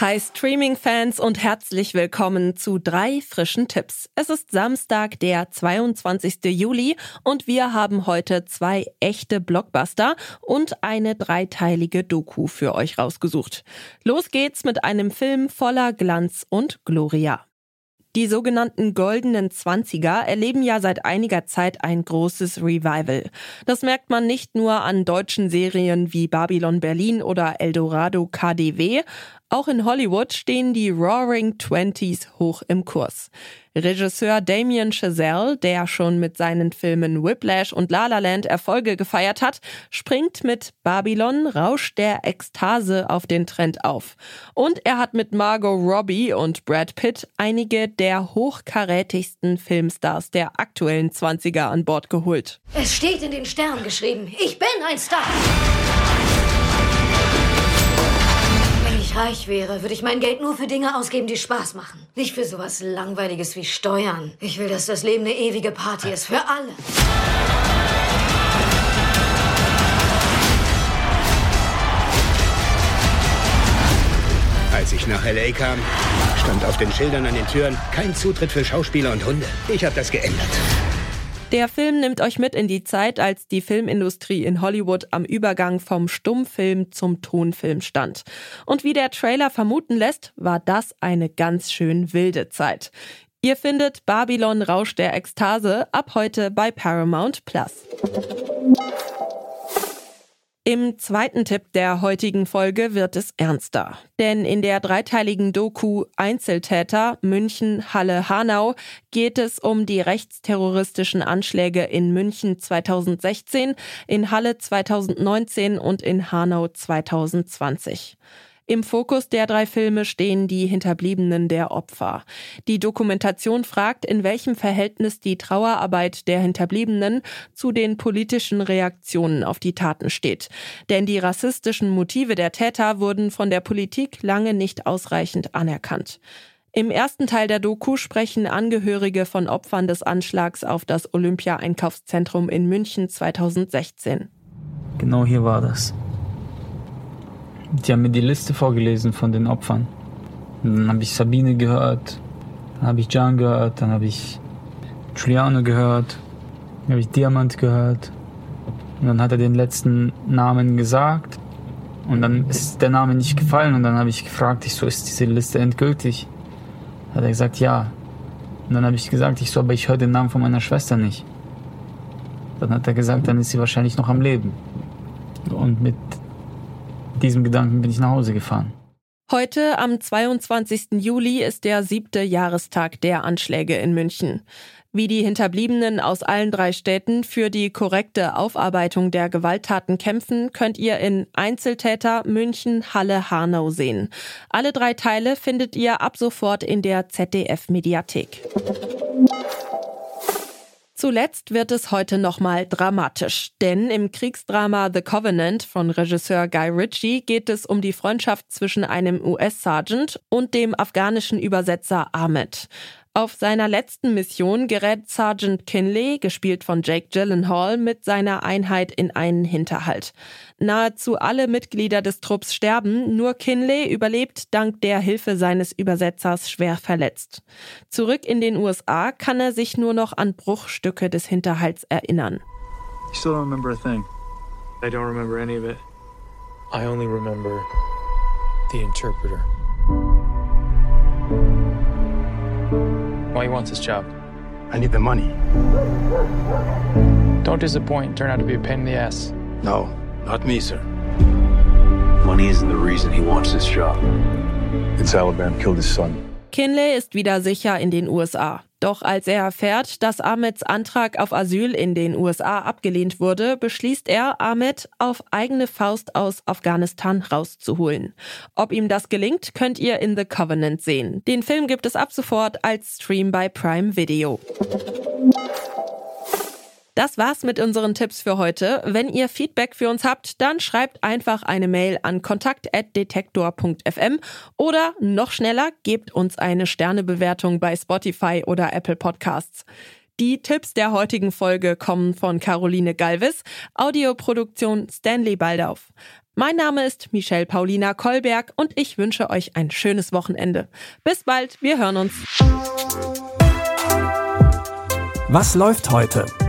Hi Streaming-Fans und herzlich willkommen zu drei frischen Tipps. Es ist Samstag, der 22. Juli und wir haben heute zwei echte Blockbuster und eine dreiteilige Doku für euch rausgesucht. Los geht's mit einem Film voller Glanz und Gloria. Die sogenannten goldenen Zwanziger erleben ja seit einiger Zeit ein großes Revival. Das merkt man nicht nur an deutschen Serien wie Babylon Berlin oder Eldorado KDW, auch in Hollywood stehen die Roaring Twenties hoch im Kurs. Regisseur Damien Chazelle, der schon mit seinen Filmen Whiplash und La La Land Erfolge gefeiert hat, springt mit Babylon Rausch der Ekstase auf den Trend auf. Und er hat mit Margot Robbie und Brad Pitt einige der hochkarätigsten Filmstars der aktuellen 20er an Bord geholt. Es steht in den Sternen geschrieben, ich bin ein Star. Reich wäre, würde ich mein Geld nur für Dinge ausgeben, die Spaß machen. Nicht für sowas Langweiliges wie Steuern. Ich will, dass das Leben eine ewige Party ist. Für alle. Als ich nach L.A. kam, stand auf den Schildern an den Türen kein Zutritt für Schauspieler und Hunde. Ich habe das geändert. Der Film nimmt euch mit in die Zeit, als die Filmindustrie in Hollywood am Übergang vom Stummfilm zum Tonfilm stand. Und wie der Trailer vermuten lässt, war das eine ganz schön wilde Zeit. Ihr findet Babylon Rausch der Ekstase ab heute bei Paramount Plus. Im zweiten Tipp der heutigen Folge wird es ernster. Denn in der dreiteiligen Doku Einzeltäter München, Halle, Hanau geht es um die rechtsterroristischen Anschläge in München 2016, in Halle 2019 und in Hanau 2020. Im Fokus der drei Filme stehen die Hinterbliebenen der Opfer. Die Dokumentation fragt, in welchem Verhältnis die Trauerarbeit der Hinterbliebenen zu den politischen Reaktionen auf die Taten steht. Denn die rassistischen Motive der Täter wurden von der Politik lange nicht ausreichend anerkannt. Im ersten Teil der Doku sprechen Angehörige von Opfern des Anschlags auf das Olympia-Einkaufszentrum in München 2016. Genau hier war das. Die haben mir die Liste vorgelesen von den Opfern. Und dann habe ich Sabine gehört, dann habe ich Jan gehört, dann habe ich Giuliano gehört, dann habe ich Diamant gehört. Und dann hat er den letzten Namen gesagt und dann ist der Name nicht gefallen und dann habe ich gefragt, ich so, ist diese Liste endgültig? Hat er gesagt, ja. Und dann habe ich gesagt, ich so, aber ich höre den Namen von meiner Schwester nicht. Dann hat er gesagt, dann ist sie wahrscheinlich noch am Leben. Und mit diesem Gedanken bin ich nach Hause gefahren. Heute, am 22. Juli, ist der siebte Jahrestag der Anschläge in München. Wie die Hinterbliebenen aus allen drei Städten für die korrekte Aufarbeitung der Gewalttaten kämpfen, könnt ihr in Einzeltäter München, Halle, Hanau sehen. Alle drei Teile findet ihr ab sofort in der ZDF-Mediathek. Zuletzt wird es heute nochmal dramatisch, denn im Kriegsdrama The Covenant von Regisseur Guy Ritchie geht es um die Freundschaft zwischen einem US-Sergeant und dem afghanischen Übersetzer Ahmed. Auf seiner letzten Mission gerät Sergeant Kinley, gespielt von Jake Gyllenhaal, mit seiner Einheit in einen Hinterhalt. Nahezu alle Mitglieder des Trupps sterben, nur Kinley überlebt dank der Hilfe seines Übersetzers schwer verletzt. Zurück in den USA kann er sich nur noch an Bruchstücke des Hinterhalts erinnern. You still don't remember a thing. I don't remember any of it. I only remember the interpreter. Why he wants this job? I need the money. Don't disappoint. Turn out to be a pain in the ass. No, not me, sir. Money isn't the reason he wants this job. It's Alabama killed his son. Kinley ist wieder sicher in den USA. Doch als er erfährt, dass Ahmeds Antrag auf Asyl in den USA abgelehnt wurde, beschließt er, Ahmed auf eigene Faust aus Afghanistan rauszuholen. Ob ihm das gelingt, könnt ihr in The Covenant sehen. Den Film gibt es ab sofort als Stream bei Prime Video. Das war's mit unseren Tipps für heute. Wenn ihr Feedback für uns habt, dann schreibt einfach eine Mail an kontakt.detektor.fm oder noch schneller, gebt uns eine Sternebewertung bei Spotify oder Apple Podcasts. Die Tipps der heutigen Folge kommen von Caroline Galvis, Audioproduktion Stanley Baldauf. Mein Name ist Michelle Paulina Kolberg und ich wünsche euch ein schönes Wochenende. Bis bald, wir hören uns. Was läuft heute?